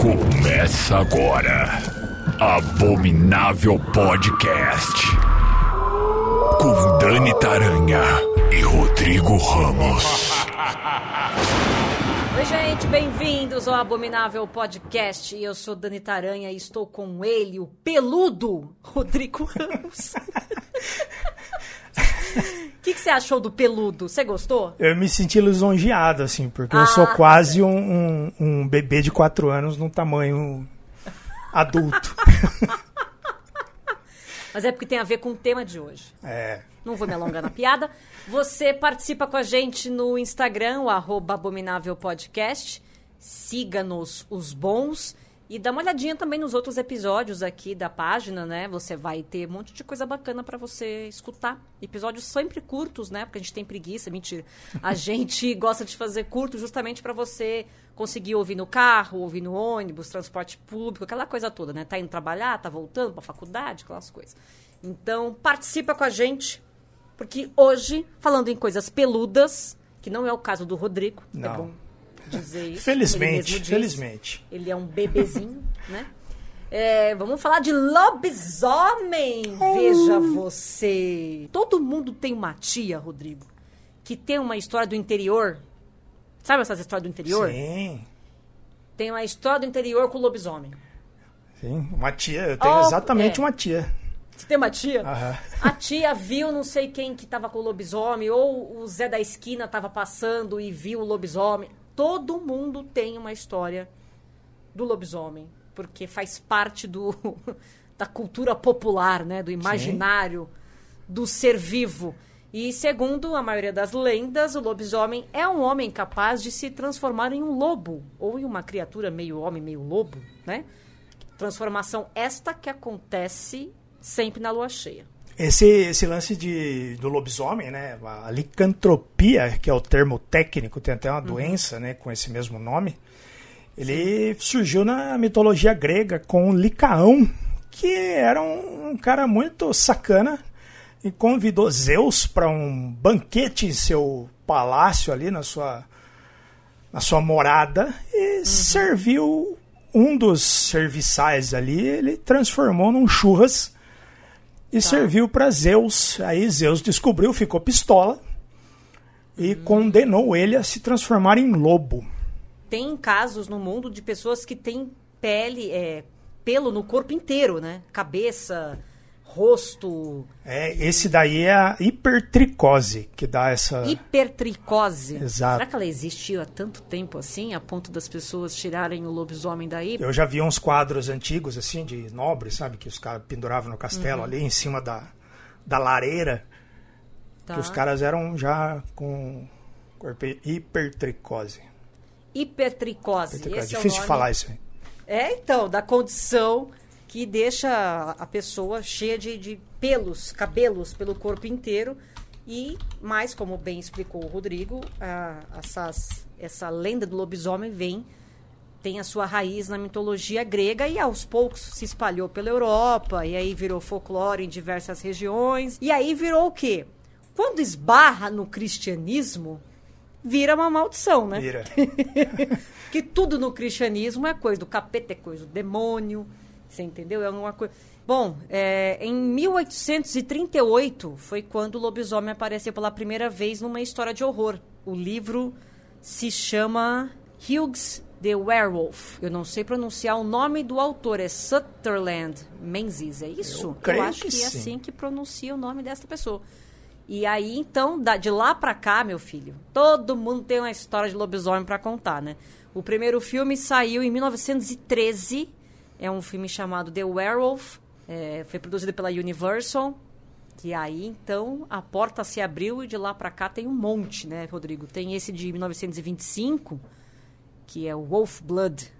Começa agora. Abominável Podcast. Com Dani Taranha e Rodrigo Ramos. Oi, gente, bem-vindos ao Abominável Podcast. Eu sou Dani Taranha e estou com ele, o peludo Rodrigo Ramos. Que, você achou do peludo? Você gostou? Eu me senti lisonjeado, assim, porque eu Ah, sou quase um, um, um bebê de 4 anos no tamanho adulto. Mas é porque tem a ver com o tema de hoje. É. Não vou me alongar na piada. Você participa com a gente no Instagram, o arroba Abominável Podcast. Siga-nos os bons. E dá uma olhadinha também nos outros episódios aqui da página, né? Você vai ter um monte de coisa bacana pra você escutar. Episódios sempre curtos, né? Porque a gente tem preguiça, mentira. A gente gosta de fazer curto justamente pra você conseguir ouvir no carro, ouvir no ônibus, transporte público, aquela coisa toda, né? Tá indo trabalhar, tá voltando pra faculdade, aquelas coisas. Então, participa com a gente, porque hoje, falando em coisas peludas, que não é o caso do Rodrigo, é Não. bom dizer isso. Felizmente, ele felizmente. Ele é um bebezinho, né? É, vamos falar de lobisomem. Veja você. Todo mundo tem uma tia, Rodrigo, que tem uma história do interior. Sabe essas histórias do interior? Sim, Tem uma história do interior com lobisomem. sim. Uma tia, eu tenho Oh, exatamente é. uma tia. Você tem uma tia? Aham. A tia viu não sei quem que tava com o lobisomem, ou o Zé da esquina tava passando e viu o lobisomem. Todo mundo tem uma história do lobisomem, porque faz parte do da cultura popular, né, do imaginário do ser vivo. E segundo a maioria das lendas, o lobisomem é um homem capaz de se transformar em um lobo ou em uma criatura meio homem, meio lobo, né? Transformação esta que acontece sempre na lua cheia. Esse, esse lance de, do lobisomem, né? A licantropia, que é o termo técnico, tem até uma doença, né? Com esse mesmo nome. Ele surgiu na mitologia grega com Licaão, que era um, um cara muito sacana e convidou Zeus para um banquete em seu palácio ali na sua na sua morada e serviu um dos serviçais ali, ele transformou num churras e serviu para Zeus. Aí Zeus descobriu, ficou pistola e condenou ele a se transformar em lobo. Tem casos no mundo de pessoas que têm pele, é, pelo no corpo inteiro, né? Cabeça, rosto, É, esse daí é a hipertricose que dá essa. hipertricose. Exato. Será que ela existiu há tanto tempo assim, a ponto das pessoas tirarem o lobisomem daí? Eu já vi uns quadros antigos, assim, de nobres, sabe? Que os caras penduravam no Uhum. castelo ali em cima da, da lareira. Tá. Que os caras eram já com hipertricose. Hipertricose. Hipertricose. Esse é Difícil de nome- falar isso aí. É, então, da condição que deixa a pessoa cheia de, de pelos, cabelos pelo corpo inteiro. E mais, como bem explicou o Rodrigo, a- essas- essa lenda do lobisomem vem, tem a sua raiz na mitologia grega e aos poucos se espalhou pela Europa, e aí virou folclore em diversas regiões. E aí virou o quê? Quando esbarra no cristianismo, vira uma maldição, né? Vira. que tudo no cristianismo é coisa do capeta, é coisa do demônio. Você entendeu? É uma coisa. Bom, é, em 1838 foi quando o lobisomem apareceu pela primeira vez numa história de horror. O livro se chama Hughes the Werewolf. Eu não sei pronunciar o nome do autor, é Sutherland Menzies, é isso? Eu creio acho que que, é sim. assim que pronuncia o nome dessa pessoa. E aí, então, de lá pra cá, meu filho, todo mundo tem uma história de lobisomem pra contar, né? O primeiro filme saiu em 1913. É um filme chamado The Werewolf. É, foi produzido pela Universal. E aí, então, a porta se abriu e de lá pra cá tem um monte, né, Rodrigo? Tem esse de 1925, que é o Wolf Blood,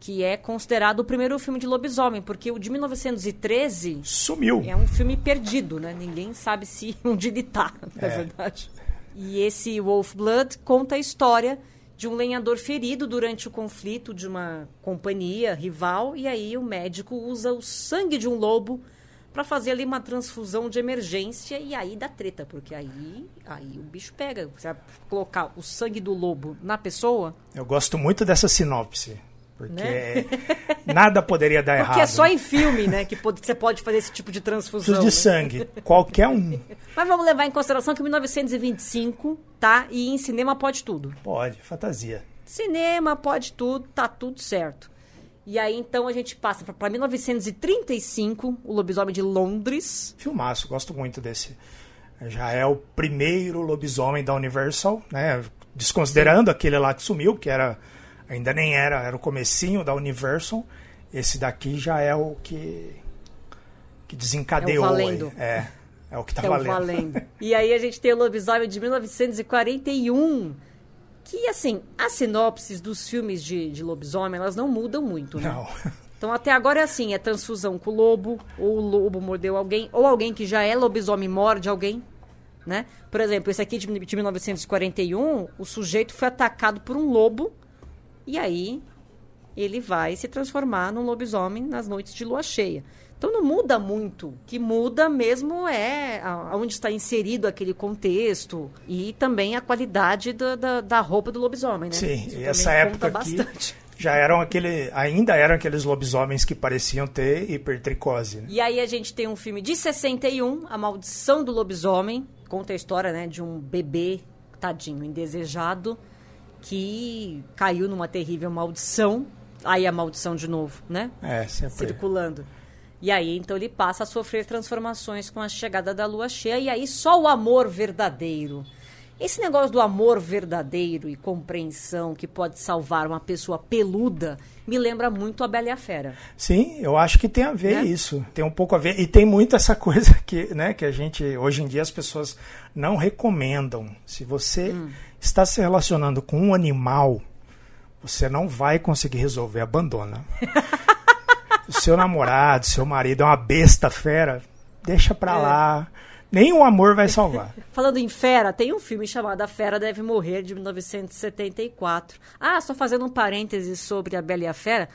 que é considerado o primeiro filme de lobisomem, porque o de 1913 Sumiu. é um filme perdido, né? Ninguém sabe se onde ele tá, na É. verdade. E esse Wolf Blood conta a história de um lenhador ferido durante o conflito de uma companhia rival, e aí o médico usa o sangue de um lobo pra fazer ali uma transfusão de emergência e aí dá treta, porque aí, aí o bicho pega. Você vai colocar o sangue do lobo na pessoa, Eu gosto muito dessa sinopse. Porque Né? nada poderia dar porque errado. é só em filme, né, que pode- você pode fazer esse tipo de transfusão. Preciso de né? sangue. Qualquer um Mas vamos levar em consideração que 1925, tá? E em cinema pode tudo. pode. Fantasia. Cinema pode tudo, tá tudo certo. E aí então a gente passa pra 1935, o Lobisomem de Londres. Filmaço, gosto muito desse. Já é o primeiro lobisomem da Universal, né? Desconsiderando aquele lá que sumiu, que era ainda nem era, era o comecinho da Universal. Esse daqui já é o que que desencadeou. É o valendo. É, é o que tá é valendo. valendo. e aí a gente tem o Lobisomem de 1941. Que, assim, as sinopses dos filmes de, de lobisomem, elas não mudam muito, né? Não. Então, até agora é assim, é transfusão com o lobo, ou o lobo mordeu alguém, ou alguém que já é lobisomem morde alguém, né? Por exemplo, esse aqui de, de 1941, o sujeito foi atacado por um lobo, e aí ele vai se transformar num lobisomem nas noites de lua cheia. Então não muda muito. O que muda mesmo é aonde está inserido aquele contexto e também a qualidade da, da, da roupa do lobisomem, né? Sim, Isso e essa época aqui bastante. já eram aquele, ainda eram aqueles lobisomens que pareciam ter hipertricose, né? E aí a gente tem um filme de 61, A Maldição do Lobisomem. Conta a história, né, de um bebê, tadinho, indesejado, que caiu numa terrível maldição. Aí a maldição de novo, né? É, sempre. Circulando. E aí, então, ele passa a sofrer transformações com a chegada da lua cheia. E aí, só o amor verdadeiro. Esse negócio do amor verdadeiro e compreensão que pode salvar uma pessoa peluda me lembra muito a Bela e a Fera. Sim, eu acho que tem a ver Né? isso. Tem um pouco a ver. E tem muito essa coisa que, né, que a gente, hoje em dia, as pessoas não recomendam. Se você Hum. Está se relacionando com um animal, você não vai conseguir resolver, abandona. o seu namorado, seu marido é uma besta fera, deixa pra É. lá. Nem o amor vai salvar. Falando em fera, tem um filme chamado A Fera Deve Morrer, de 1974. Ah, só fazendo um parêntese sobre a Bela e a Fera.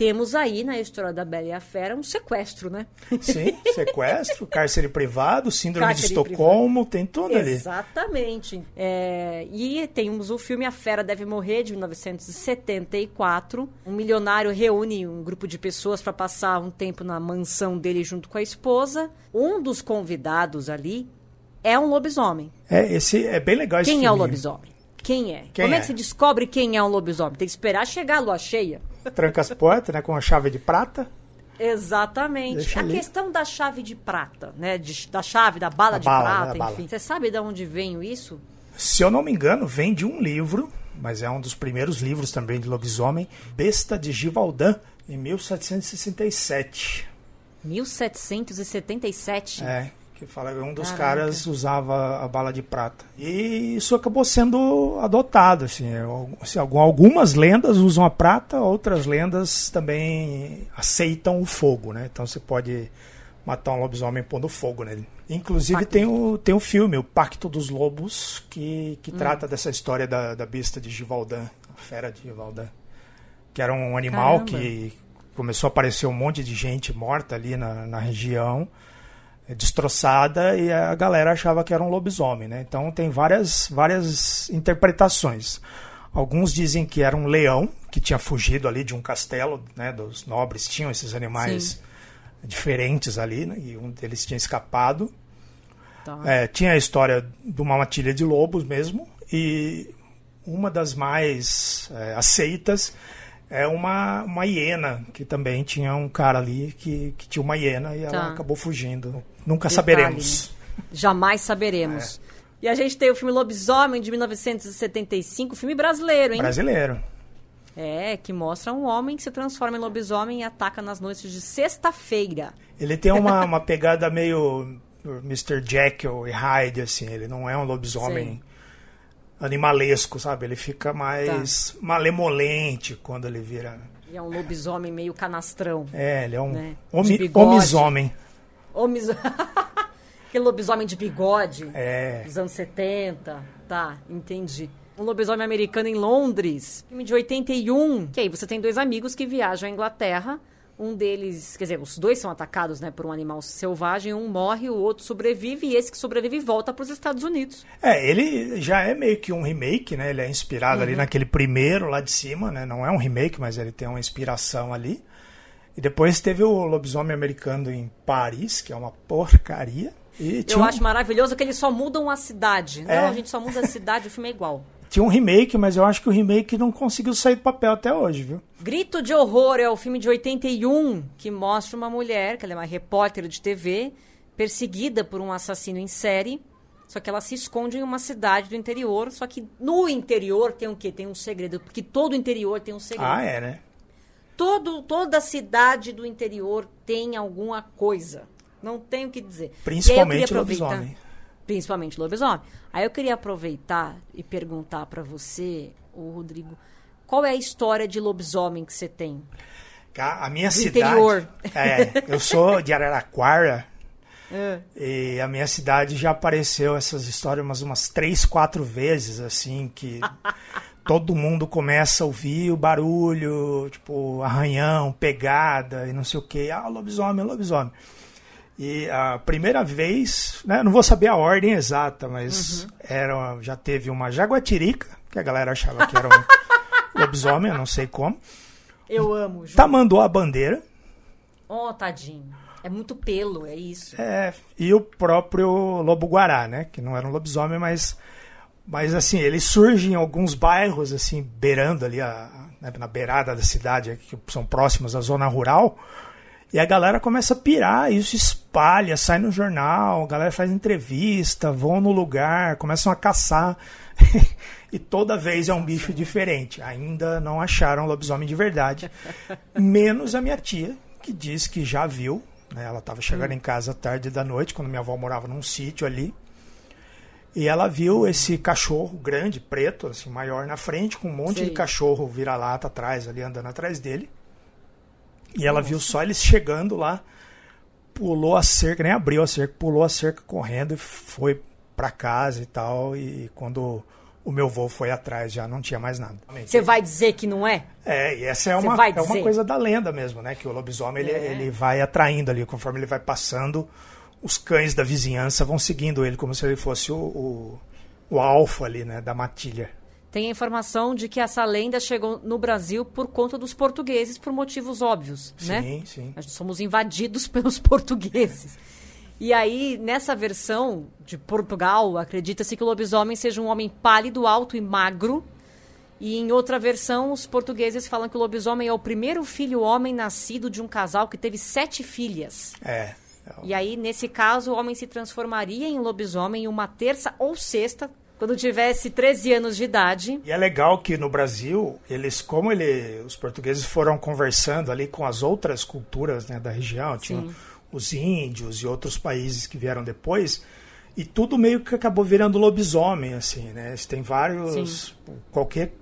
Temos aí na história da Bela e a Fera um sequestro, né? Sim, sequestro, cárcere privado, síndrome Cárcere de Estocolmo, tem tudo ali. Exatamente. É, e temos o filme A Fera Deve Morrer, de 1974. Um milionário reúne um grupo de pessoas para passar um tempo na mansão dele junto com a esposa. Um dos convidados ali é um lobisomem. É, esse é bem legal esse Quem é o lobisomem? Quem é? Quem Como é? é? que se descobre quem é um lobisomem? Tem que esperar chegar a lua cheia. Tranca as portas, né, com a chave de prata. Exatamente. Deixa a ali. questão da chave de prata, né? De- da chave, da bala A de bala, né, prata, bala. enfim. Você sabe de onde veio isso? Se eu não me engano, vem de um livro, mas é um dos primeiros livros também de lobisomem, Besta de Givaldin, em 1767. 1777. É, que fala que um dos Caraca. caras usava a bala de prata. E isso acabou sendo adotado, assim, eu- assim, algum- algumas lendas usam a prata, outras lendas também aceitam o fogo, né? Então você pode matar um lobisomem pondo fogo nele. Inclusive Pacto. tem o, tem o filme, o Pacto dos Lobos, que, Hum. que trata dessa história da, da besta de Givaldin, a fera de Givaldin. Que era um animal Caramba. que começou a aparecer um monte de gente morta ali na, na região, destroçada, e a galera achava que era um lobisomem, né? Então tem várias, várias interpretações. Alguns dizem que era um leão que tinha fugido ali de um castelo, né? Dos nobres tinham esses animais diferentes ali, né? E um deles tinha escapado. Tá. É, tinha a história de uma matilha de lobos mesmo, e uma das mais é, aceitas é uma, uma hiena, que também tinha um cara ali que, que tinha uma hiena e ela Tá. acabou fugindo. Nunca Detalhe, saberemos. Jamais saberemos. E a gente tem o filme Lobisomem de 1975, filme brasileiro, hein? Brasileiro. É, que mostra um homem que se transforma em lobisomem e ataca nas noites de sexta-feira. Ele tem uma, uma pegada meio Mr. Jekyll e Hyde, assim. Ele não é um lobisomem animalesco, sabe? Ele fica mais Tá. malemolente quando ele vira. É um lobisomem meio canastrão. É, ele é um Né? homi- De Homis... Aquele lobisomem de bigode É. dos anos 70. Tá, entendi. Um lobisomem americano em Londres. Filme de 81. Que aí você tem dois amigos que viajam à Inglaterra. Um deles, quer dizer, os dois são atacados né, por um animal selvagem, um morre, o outro sobrevive, e esse que sobrevive volta para os Estados Unidos. É, ele já é meio que um remake, né? Ele é inspirado uhum. ali naquele primeiro lá de cima, né? Não é um remake, mas ele tem uma inspiração ali. E depois teve o Lobisomem Americano em Paris, que é uma porcaria. Eu um... acho maravilhoso que eles só mudam a cidade. É. Não, a gente só muda a cidade, o filme é igual. Tinha um remake, mas eu acho que o remake não conseguiu sair do papel até hoje, viu? Grito de Horror é o filme de 81 que mostra uma mulher, que ela é uma repórter de TV, perseguida por um assassino em série. Só que ela se esconde em uma cidade do interior. Só que no interior tem o quê? Tem um segredo. Porque todo o interior tem um segredo. Ah, é, né? Todo, toda cidade do interior tem alguma coisa. Não tenho o que dizer. Principalmente lobisomem. Principalmente lobisomem. Aí eu queria aproveitar e perguntar para você, o Rodrigo, qual é a história de lobisomem que você tem? A minha Do cidade. Interior. É, eu sou de Araraquara. É. E a minha cidade já apareceu essas histórias umas, umas três, quatro vezes, assim, que todo mundo começa a ouvir o barulho, tipo, arranhão, pegada e não sei o que. Ah, lobisomem, lobisomem. E a primeira vez, né, não vou saber a ordem exata, mas uhum. era, já teve uma jaguatirica, que a galera achava que era um lobisomem, eu não sei como. Eu amo. Ju. Tamanduá bandeira. Oh, tadinho. É muito pelo, é isso. É, e o próprio lobo-guará, né, que não era um lobisomem, mas mas assim, ele surge em alguns bairros assim, beirando ali a, né, na beirada da cidade, que são próximos à zona rural e a galera começa a pirar, isso espalha, sai no jornal, a galera faz entrevista, vão no lugar, começam a caçar. e toda vez é um bicho diferente. Ainda não acharam lobisomem de verdade. Menos a minha tia, que diz que já viu. Né? Ela estava chegando hum. em casa tarde da noite, quando minha avó morava num sítio ali. E ela viu esse cachorro grande, preto, assim, maior na frente, com um monte Sim. de cachorro vira-lata atrás, ali andando atrás dele. E ela Nossa. viu só eles chegando lá, pulou a cerca, nem abriu a cerca, pulou a cerca correndo e foi para casa e tal. E quando o meu voo foi atrás, já não tinha mais nada. Você vai dizer que não é? É, e essa é uma, é uma coisa da lenda mesmo, né? Que o lobisomem ele, é. ele vai atraindo ali, conforme ele vai passando, os cães da vizinhança vão seguindo ele como se ele fosse o, o, o alfa ali, né? Da matilha tem a informação de que essa lenda chegou no Brasil por conta dos portugueses, por motivos óbvios, sim, né? Sim, sim. Nós somos invadidos pelos portugueses. E aí, nessa versão de Portugal, acredita-se que o lobisomem seja um homem pálido, alto e magro. E em outra versão, os portugueses falam que o lobisomem é o primeiro filho homem nascido de um casal que teve sete filhas. É. E aí, nesse caso, o homem se transformaria em lobisomem uma terça ou sexta quando tivesse 13 anos de idade. E é legal que no Brasil, eles, como ele, os portugueses foram conversando ali com as outras culturas né, da região, tinham os índios e outros países que vieram depois, e tudo meio que acabou virando lobisomem, assim, né? Tem vários. Sim. Qualquer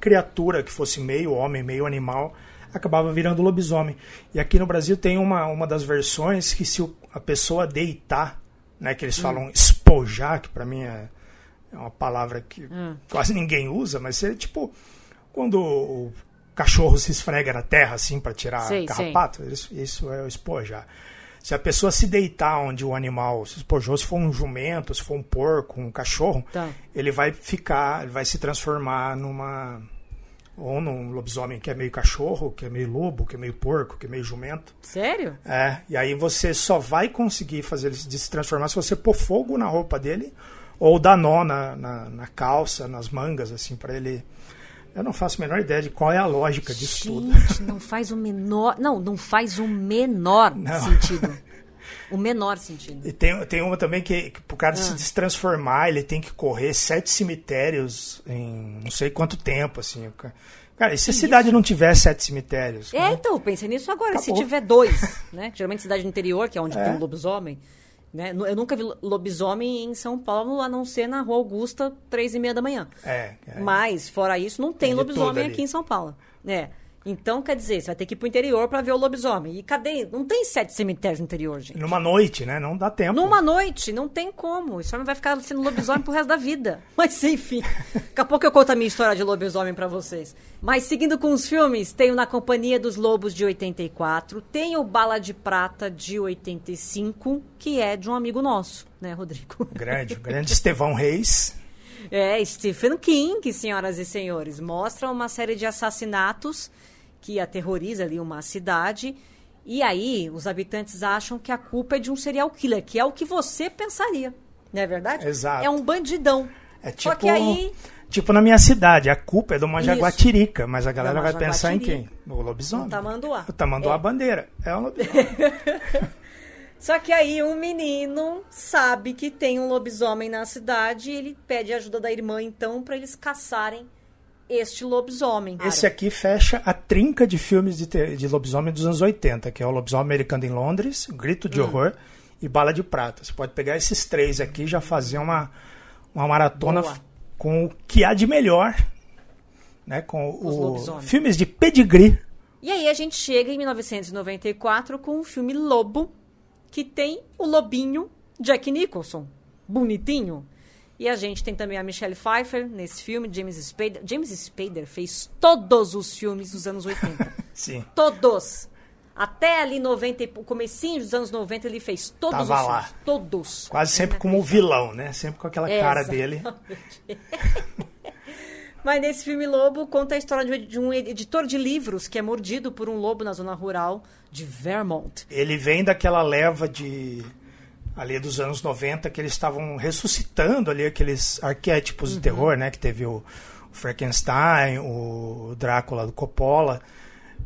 criatura que fosse meio homem, meio animal, acabava virando lobisomem. E aqui no Brasil tem uma, uma das versões que se a pessoa deitar, né, que eles hum. falam espojar, que para mim é é uma palavra que hum. quase ninguém usa, mas é tipo quando o cachorro se esfrega na terra assim para tirar sei, carrapato, isso, isso, é o espojar. Se a pessoa se deitar onde o animal se espojou, se for um jumento, se for um porco, um cachorro, tá. ele vai ficar, ele vai se transformar numa ou num lobisomem que é meio cachorro, que é meio lobo, que é meio porco, que é meio jumento. Sério? É, e aí você só vai conseguir fazer ele se transformar se você pôr fogo na roupa dele ou dar nó na, na, na calça, nas mangas, assim, para ele. Eu não faço a menor ideia de qual é a lógica disso Gente, tudo. não faz o menor. Não, não faz o menor não. sentido. O menor sentido. E tem, tem uma também que, que pro cara ah. se destransformar, ele tem que correr sete cemitérios em não sei quanto tempo, assim. Cara, e se a cidade não tiver sete cemitérios? É, né? então, pensei nisso agora. Acabou. Se tiver dois, né? Geralmente cidade do interior, que é onde é. tem um lobisomem. Né? Eu nunca vi lobisomem em São Paulo, a não ser na Rua Augusta, três e meia da manhã. É, é. Mas, fora isso, não tem, tem lobisomem aqui em São Paulo. É. Então, quer dizer, você vai ter que ir pro interior pra ver o lobisomem. E cadê? Não tem sete cemitérios no interior, gente. Numa noite, né? Não dá tempo. Numa noite, não tem como. Homem vai ficar sendo lobisomem pro resto da vida. Mas enfim, daqui a pouco eu conto a minha história de lobisomem pra vocês. Mas seguindo com os filmes, tenho Na Companhia dos Lobos de 84, tenho Bala de Prata de 85, que é de um amigo nosso, né, Rodrigo? Grande, grande Estevão Reis. É, Stephen King, senhoras e senhores, mostra uma série de assassinatos que aterroriza ali uma cidade. E aí, os habitantes acham que a culpa é de um serial killer, que é o que você pensaria. Não é verdade? Exato. É um bandidão. É tipo, Só que aí. tipo na minha cidade, a culpa é de uma Isso. jaguatirica, mas a galera vai pensar em quem? No lobisomem. No tamanduá. O tamanduá É. bandeira. É um lobisomem. Só que aí um menino sabe que tem um lobisomem na cidade e ele pede ajuda da irmã, então, pra eles caçarem este lobisomem. Esse aqui fecha a trinca de filmes de, te- de lobisomem dos anos 80, que é o Lobisomem Americano em Londres, Grito Hum. de Horror e Bala de Prata. Você pode pegar esses três aqui e já fazer uma, uma maratona Boa. com o que há de melhor, né? Com Os o, lobisomens. filmes de pedigree. E aí a gente chega em 1994 com o filme Lobo, que tem o lobinho Jack Nicholson, bonitinho. E a gente tem também a Michelle Pfeiffer nesse filme, James Spader. James Spader fez todos os filmes dos anos 80. Sim. todos. Até ali 90, e- o comecinho dos anos 90 ele fez todos Tava os lá. filmes. Todos. Quase sempre como vilão, né? Sempre com aquela cara dele. Mas nesse filme Lobo conta a história de um editor de livros que é mordido por um lobo na zona rural de Vermont. Ele vem daquela leva de ali dos anos 90 que eles estavam ressuscitando ali aqueles arquétipos Uhum. de terror, né, que teve o Frankenstein, o Drácula do Coppola.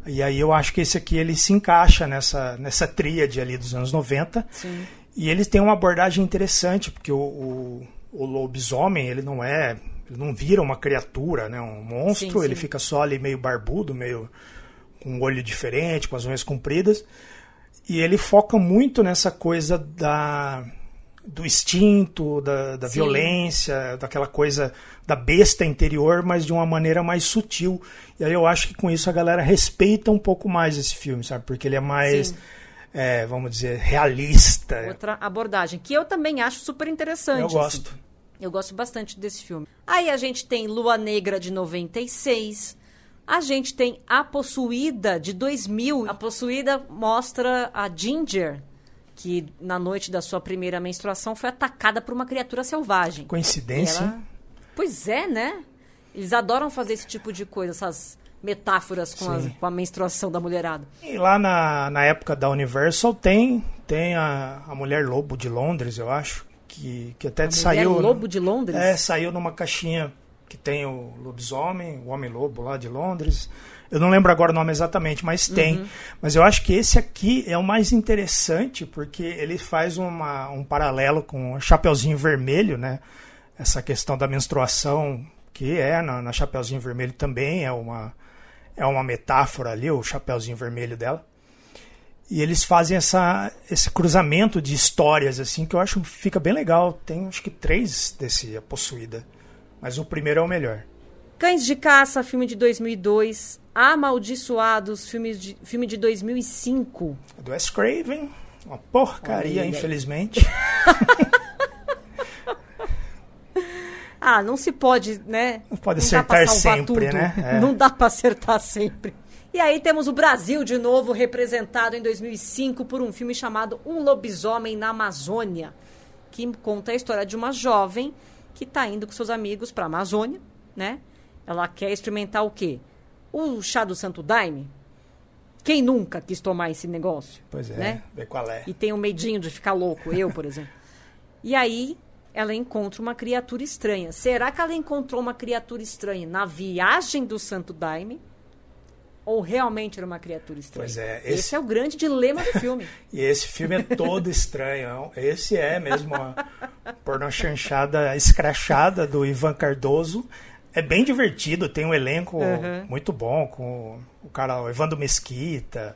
E aí eu acho que esse aqui ele se encaixa nessa nessa tríade ali dos anos 90. Sim. E eles têm uma abordagem interessante, porque o, o, o lobisomem, ele não é. Ele não vira uma criatura, né? Um monstro, Sim, ele sim. fica só ali meio barbudo, meio com um olho diferente, com as unhas compridas. E ele foca muito nessa coisa da do instinto, da, da violência, daquela coisa da besta interior, mas de uma maneira mais sutil. E aí eu acho que com isso a galera respeita um pouco mais esse filme, sabe? Porque ele é mais, é, vamos dizer, realista. Outra abordagem, que eu também acho super interessante. Eu assim. gosto. Eu gosto bastante desse filme. Aí a gente tem Lua Negra de 96. A gente tem A Possuída de 2000. A Possuída mostra a Ginger, que na noite da sua primeira menstruação foi atacada por uma criatura selvagem. Coincidência. Ela- Pois é, né? Eles adoram fazer esse tipo de coisa, essas metáforas com, as- com a menstruação da mulherada. E lá na, na época da Universal tem, tem a, a Mulher Lobo de Londres, eu acho, que, que até A saiu. Mulher Lobo de Londres? É, saiu numa caixinha que tem o lobisomem, o Homem-Lobo lá de Londres. Eu não lembro agora o nome exatamente, mas tem. Mas eu acho que esse aqui é o mais interessante, porque ele faz uma, um paralelo com o Chapeuzinho Vermelho, né? Essa questão da menstruação, que é na, na Chapeuzinho Vermelho também, é uma, é uma metáfora ali, o Chapeuzinho Vermelho dela. E eles fazem essa, esse cruzamento de histórias, assim, que eu acho que fica bem legal. Tem acho que três desse A Possuída. Mas o primeiro é o melhor. Cães de Caça, filme de 2002. Amaldiçoados, filme de, filme de 2005. É do Wes Craven. Uma porcaria, infelizmente. Ah, não se pode, né? Não pode pra acertar sempre, tudo. né? É. Não dá pra acertar sempre. E aí temos o Brasil de novo representado em 2005 por um filme chamado Um Lobisomem na Amazônia, que conta a história de uma jovem que tá indo com seus amigos pra Amazônia, né? Ela quer experimentar o quê? O chá do Santo Daime. Quem nunca quis tomar esse negócio? Pois é, Né? vê qual é. e tem um medinho de ficar louco, eu, por exemplo. E aí ela encontra uma criatura estranha. Será que ela encontrou uma criatura estranha na viagem do Santo Daime? Ou realmente era uma criatura estranha? Pois é, esse... esse- é o grande dilema do filme. E esse filme é todo estranho. Esse é mesmo a pornochanchada escrachada do Ivan Cardoso. É bem divertido, tem um elenco Uhum. muito bom, com o cara, o Evandro Mesquita.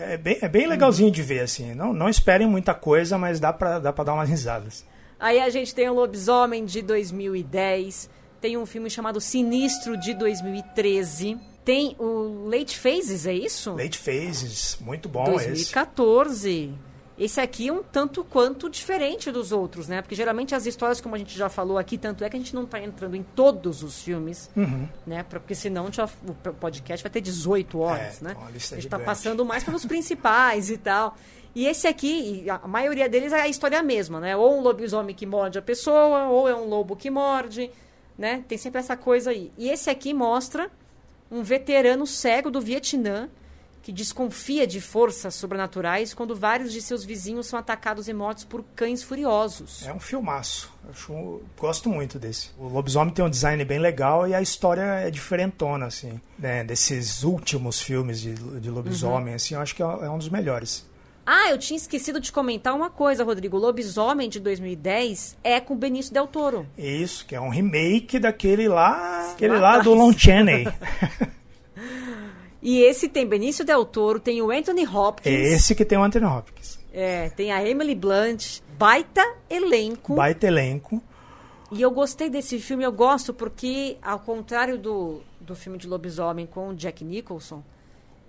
É bem, é bem legalzinho de ver, assim. Não, não esperem muita coisa, mas dá pra, dá pra dar umas risadas. Aí a gente tem o Lobisomem de 2010, tem um filme chamado Sinistro de 2013, Tem o Late Phases, é isso? Late Phases, muito bom esse. 2014. Esse aqui é um tanto quanto diferente dos outros, né? Porque geralmente as histórias, como a gente já falou aqui, tanto é que a gente não está entrando em todos os filmes, Uhum. né? Porque senão já- o podcast vai ter 18 horas, É, né? então a é gente está passando mais pelos principais e tal. E esse aqui, a maioria deles é a história mesma, né? Ou um lobisomem que morde a pessoa, ou é um lobo que morde, né? Tem sempre essa coisa aí. E esse aqui mostra um veterano cego do Vietnã que desconfia de forças sobrenaturais quando vários de seus vizinhos são atacados e mortos por cães furiosos. É um filmaço. Acho, gosto muito desse. O lobisomem tem um design bem legal e a história é diferentona, assim. Né? Desses últimos filmes de, de lobisomem, assim, eu acho que é é um dos melhores. Ah, eu tinha esquecido de comentar uma coisa, Rodrigo. O Lobisomem de 2010 é com Benício Del Toro. Isso, que é um remake daquele lá. Aquele Lá lá do. Lon Chaney. E esse tem Benício Del Toro, tem o Anthony Hopkins, É esse que tem o Anthony Hopkins. é, tem a Emily Blunt, baita elenco. Baita elenco. E eu gostei desse filme, eu gosto porque, ao contrário do, do filme de lobisomem com o Jack Nicholson,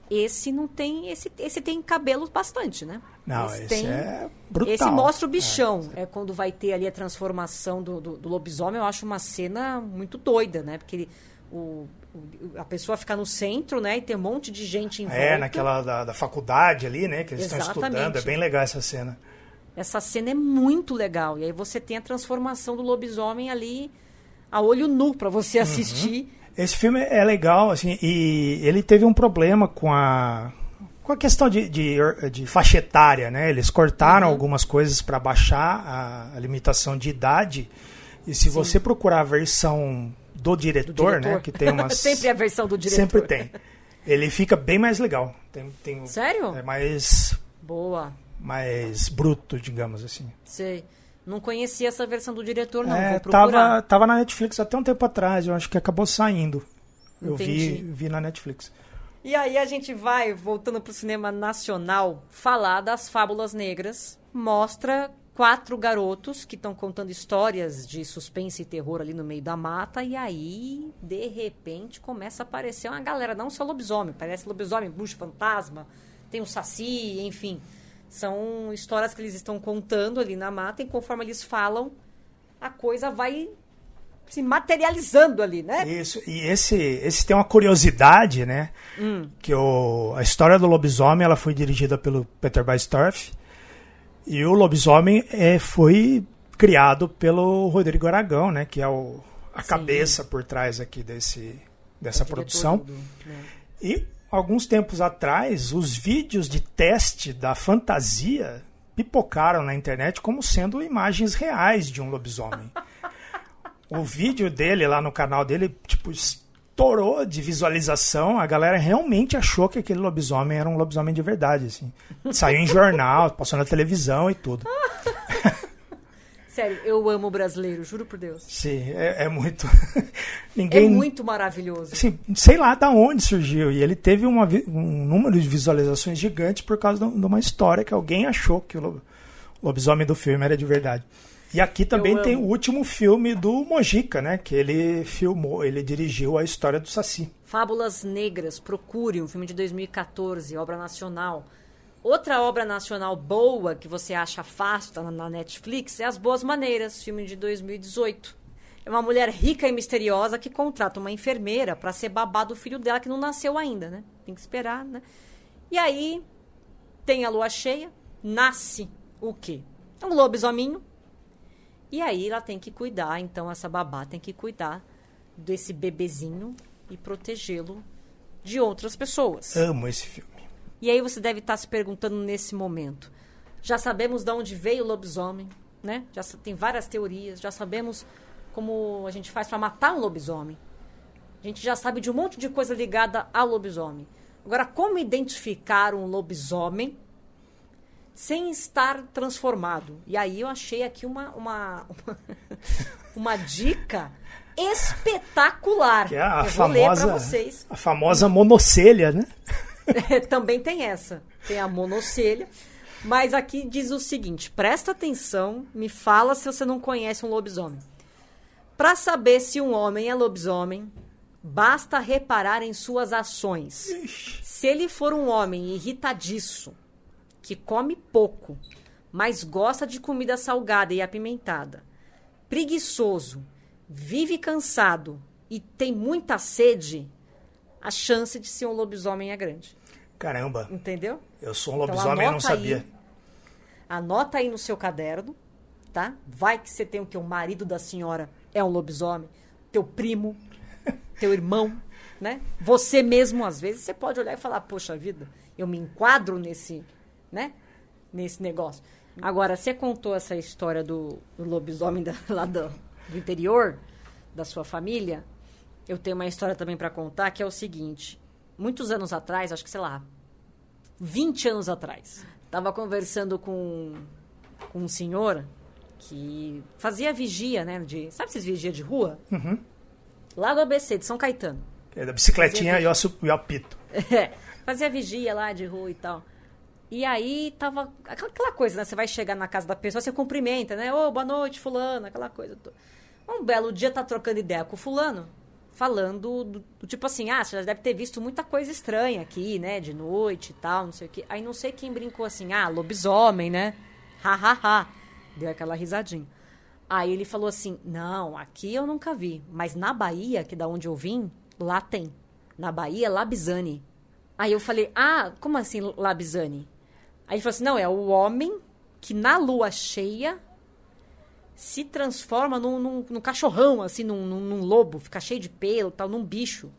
esse não tem. Esse, esse tem cabelo bastante, né? Não, esse, tem- é brutal. Esse mostra o bichão. É, quando vai ter ali a transformação do, do, do lobisomem, eu acho uma cena muito doida, né? Porque ele- o, a pessoa fica no centro, né? E tem um monte de gente em volta. É, naquela da, da faculdade ali, né? Que eles estão Exatamente. estudando. É bem legal essa cena. Essa cena é muito legal. E aí você tem a transformação do lobisomem ali a olho nu pra você assistir. Esse filme é legal, assim, e ele teve um problema com a com a questão de, de, de faixa etária, né? Eles cortaram Uhum. algumas coisas para baixar a, a limitação de idade. E se você procurar a versão do diretor, Do diretor. né? Que tem umas. Sempre a versão do diretor. Sempre tem. Ele fica bem mais legal. Tem, tem, Sério? É mais, Boa. mais bruto, digamos assim. Sei. Não conhecia essa versão do diretor, não. É, tava, tava na Netflix até um tempo atrás, eu acho que acabou saindo. Eu vi, Entendi. vi na Netflix. E aí a gente vai, voltando pro cinema nacional, falar das Fábulas Negras. Mostra quatro garotos que estão contando histórias de suspense e terror ali no meio da mata. E aí, de repente, começa a aparecer uma galera, não só lobisomem. Parece lobisomem, bruxo, fantasma. Tem o saci, enfim. São histórias que eles estão contando ali na mata. E conforme eles falam, a coisa vai se materializando ali, né? Isso, e esse, esse tem uma curiosidade, né? Hum. Que o, a história do lobisomem ela foi dirigida pelo Peter Baestorff e o lobisomem é, foi criado pelo Rodrigo Aragão, né? Que é o, a Sim. cabeça por trás aqui desse, dessa diretor produção. do- né? E alguns tempos atrás, os vídeos de teste da fantasia pipocaram na internet como sendo imagens reais de um lobisomem. o vídeo dele lá no canal dele, tipo, estourou de visualização. A galera realmente achou que aquele lobisomem era um lobisomem de verdade, assim. Saiu em jornal, passou na televisão e tudo. Sério, eu amo o brasileiro, juro por Deus. Sim, é, é muito. É Ninguém. muito maravilhoso. assim, sei lá da onde surgiu. E ele teve uma um número de visualizações gigante por causa de uma história que alguém achou que o lo- o lobisomem do filme era de verdade. E aqui também tem o último filme do Mojica, né? Que ele filmou, ele dirigiu a história do Saci. Fábulas Negras, procure, um filme de 2014, obra nacional. Outra obra nacional boa que você acha fácil, tá na- Netflix, é As Boas Maneiras, filme de 2018. É uma mulher rica e misteriosa que contrata uma enfermeira para ser babá do filho dela que não nasceu ainda, né? Tem que esperar, né? E aí tem a lua cheia, nasce o quê? Um lobisominho. E aí ela tem que cuidar, então essa babá tem que cuidar desse bebezinho e protegê-lo de outras pessoas. Amo esse filme. E aí você deve estar se perguntando nesse momento. Já sabemos de onde veio o lobisomem, né? Já tem várias teorias, já sabemos como a gente faz para matar um lobisomem. A gente já sabe de um monte de coisa ligada ao lobisomem. Agora, como identificar um lobisomem sem estar transformado? E aí eu achei aqui uma, uma, uma, uma dica espetacular. Que é a eu vou ler famosa, vocês. a famosa monocelha, né? Também tem essa. Tem a monocelha. Mas aqui diz o seguinte: presta atenção, me fala se você não conhece um lobisomem. Para saber se um homem é lobisomem, Basta reparar em suas ações. Se ele for um homem irritadiço, que come pouco, mas gosta de comida salgada e apimentada, preguiçoso, vive cansado e tem muita sede, a chance de ser um lobisomem é grande. Caramba, Entendeu? eu sou um Então, lobisomem e não anota aí. sabia. Anota aí no seu caderno, tá? Vai que você tem o que? O marido da senhora é um lobisomem, teu primo, teu irmão, né? Você mesmo, às vezes, você pode olhar e falar, poxa vida, eu me enquadro nesse, né? Nesse negócio. Agora, você contou essa história do, do lobisomem da- lá do, do interior, da sua família. Eu tenho uma história também para contar, que é o seguinte. Muitos anos atrás, acho que, sei lá, 20 anos atrás. Tava conversando com, com um senhor que fazia vigia, né? De, sabe esses vigia de rua? Uhum. Lá do ABC, de São Caetano. É da bicicletinha e eu apito. É, fazia vigia lá de rua e tal. E aí tava aquela, aquela coisa, né? Você vai chegar na casa da pessoa, você cumprimenta, né? Ô, boa noite, fulano, aquela coisa. Um belo dia tá trocando ideia com o fulano, falando do, do tipo assim, ah, você já deve ter visto muita coisa estranha aqui, né? De noite e tal, não sei o quê. Aí não sei quem brincou assim, ah, lobisomem, né? Ha, ha, ha. Deu aquela risadinha. Aí ele falou assim, não, aqui eu nunca vi, mas na Bahia, que é da onde eu vim, lá tem. Na Bahia, Labizane. Aí eu falei, ah, como assim Labizane? Aí ele falou assim, não, é o homem que na lua cheia se transforma num, num- num cachorrão, assim, num, num- lobo, fica cheio de pelo, tal, num bicho,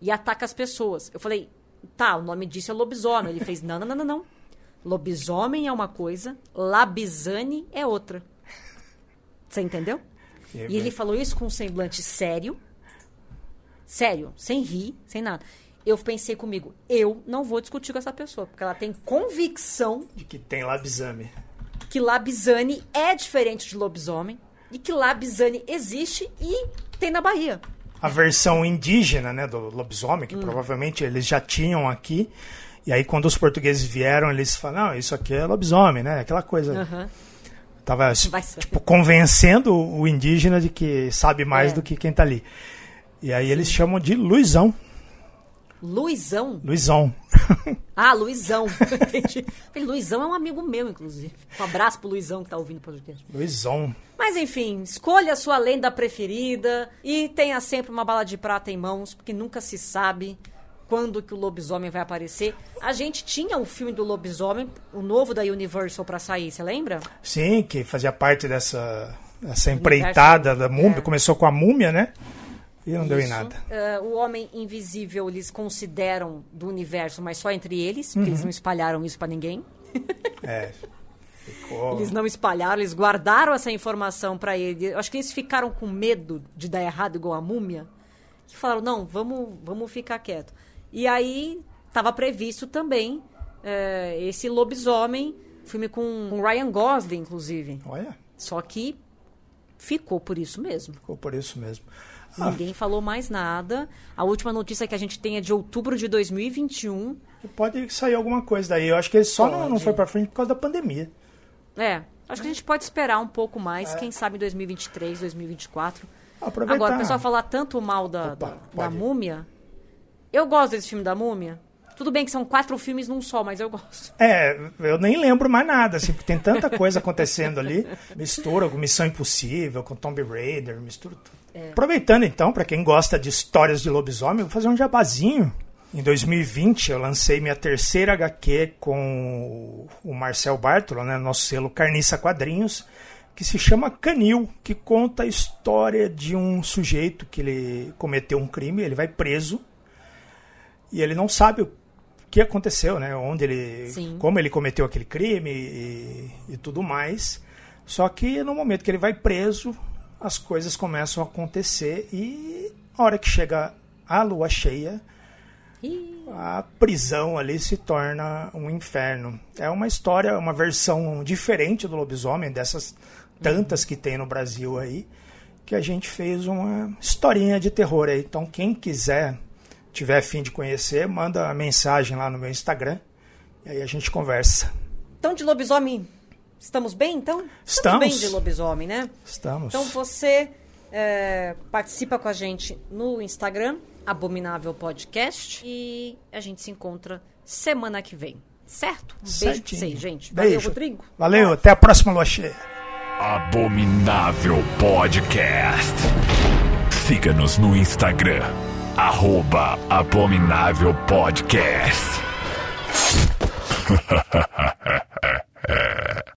e ataca as pessoas. Eu falei, tá, o nome disso é lobisomem. Ele fez, não, não, não, não, não. Lobisomem é uma coisa, labizane é outra. Você entendeu? E ele falou isso com um semblante sério. Sério, sem rir, sem nada. Eu pensei comigo, eu não vou discutir com essa pessoa, porque ela tem convicção De que tem labisame. Que Labizane é diferente de lobisomem e que Labizane existe e tem na Bahia. A versão indígena, né, do lobisomem, Hum. que provavelmente eles já tinham aqui. E aí, quando os portugueses vieram, eles falaram, não, isso aqui é lobisomem, né? Aquela coisa. Aham. Tava tipo, convencendo o indígena de que sabe mais É. do que quem tá ali. E aí eles chamam de Luizão. Luizão? Luizão. Ah, Luizão. Entendi. Luizão é um amigo meu, inclusive. Um abraço pro Luizão que tá ouvindo o podcast. Luizão. Mas enfim, escolha a sua lenda preferida e tenha sempre uma bala de prata em mãos, porque nunca se sabe quando que o lobisomem vai aparecer. A gente tinha o filme do lobisomem, o novo da Universal pra sair, você lembra? Sim, que fazia parte dessa, dessa empreitada da múmia. é. Começou com a múmia, né? E não deu em Isso. nada. É, o Homem Invisível eles consideram do universo, mas só entre eles, porque eles não espalharam isso pra ninguém. É. Ficou. Eles não espalharam, eles guardaram essa informação pra ele. Eu acho que eles ficaram com medo de dar errado igual a múmia. Que falaram, não, vamos, vamos ficar quieto. E aí estava previsto também é, esse lobisomem, filme com, com Ryan Gosling, inclusive. Olha, Só que ficou por isso mesmo. ficou por isso mesmo. Ah, Ninguém falou mais nada. A última notícia que a gente tem é de outubro de 2021. pode sair alguma coisa daí. Eu acho que ele só não, não foi pra frente por causa da pandemia. É, acho que a gente pode esperar um pouco mais, quem sabe em 2023, 2024. Aproveitar. Agora, o pessoal falar tanto mal da, Opa, da, da múmia. Eu gosto desse filme da múmia. Tudo bem que são quatro filmes num só, mas eu gosto. É, eu nem lembro mais nada, assim, porque tem tanta coisa acontecendo ali. Mistura com Missão Impossível, com Tomb Raider, mistura tudo. É. Aproveitando então, pra quem gosta de histórias de lobisomem, vou fazer um jabazinho. Em 2020, eu lancei minha terceira HQ com o Marcel Bartolo, né, nosso selo Carniça Quadrinhos, que se chama Canil, que conta a história de um sujeito que ele cometeu um crime, ele vai preso e ele não sabe o que aconteceu, né? Onde ele, Sim. como ele cometeu aquele crime e, e tudo mais. Só que no momento que ele vai preso, as coisas começam a acontecer e a hora que chega a lua cheia, a prisão ali se torna um inferno. É uma história, uma versão diferente do lobisomem, dessas tantas que tem no Brasil aí, que a gente fez uma historinha de terror aí. Então, quem quiser, tiver fim de conhecer, manda a mensagem lá no meu Instagram e aí a gente conversa. Então, de lobisomem, estamos bem, então? Estamos. Estamos bem de lobisomem, né? Estamos. Então, você é, participa com a gente no Instagram, Abominável Podcast, e a gente se encontra semana que vem, certo? Um beijo pra vocês, gente. Valeu, beijo. Rodrigo. Valeu, até a próxima lua cheia. Abominável Podcast. Siga-nos no Instagram arroba Abominável Podcast.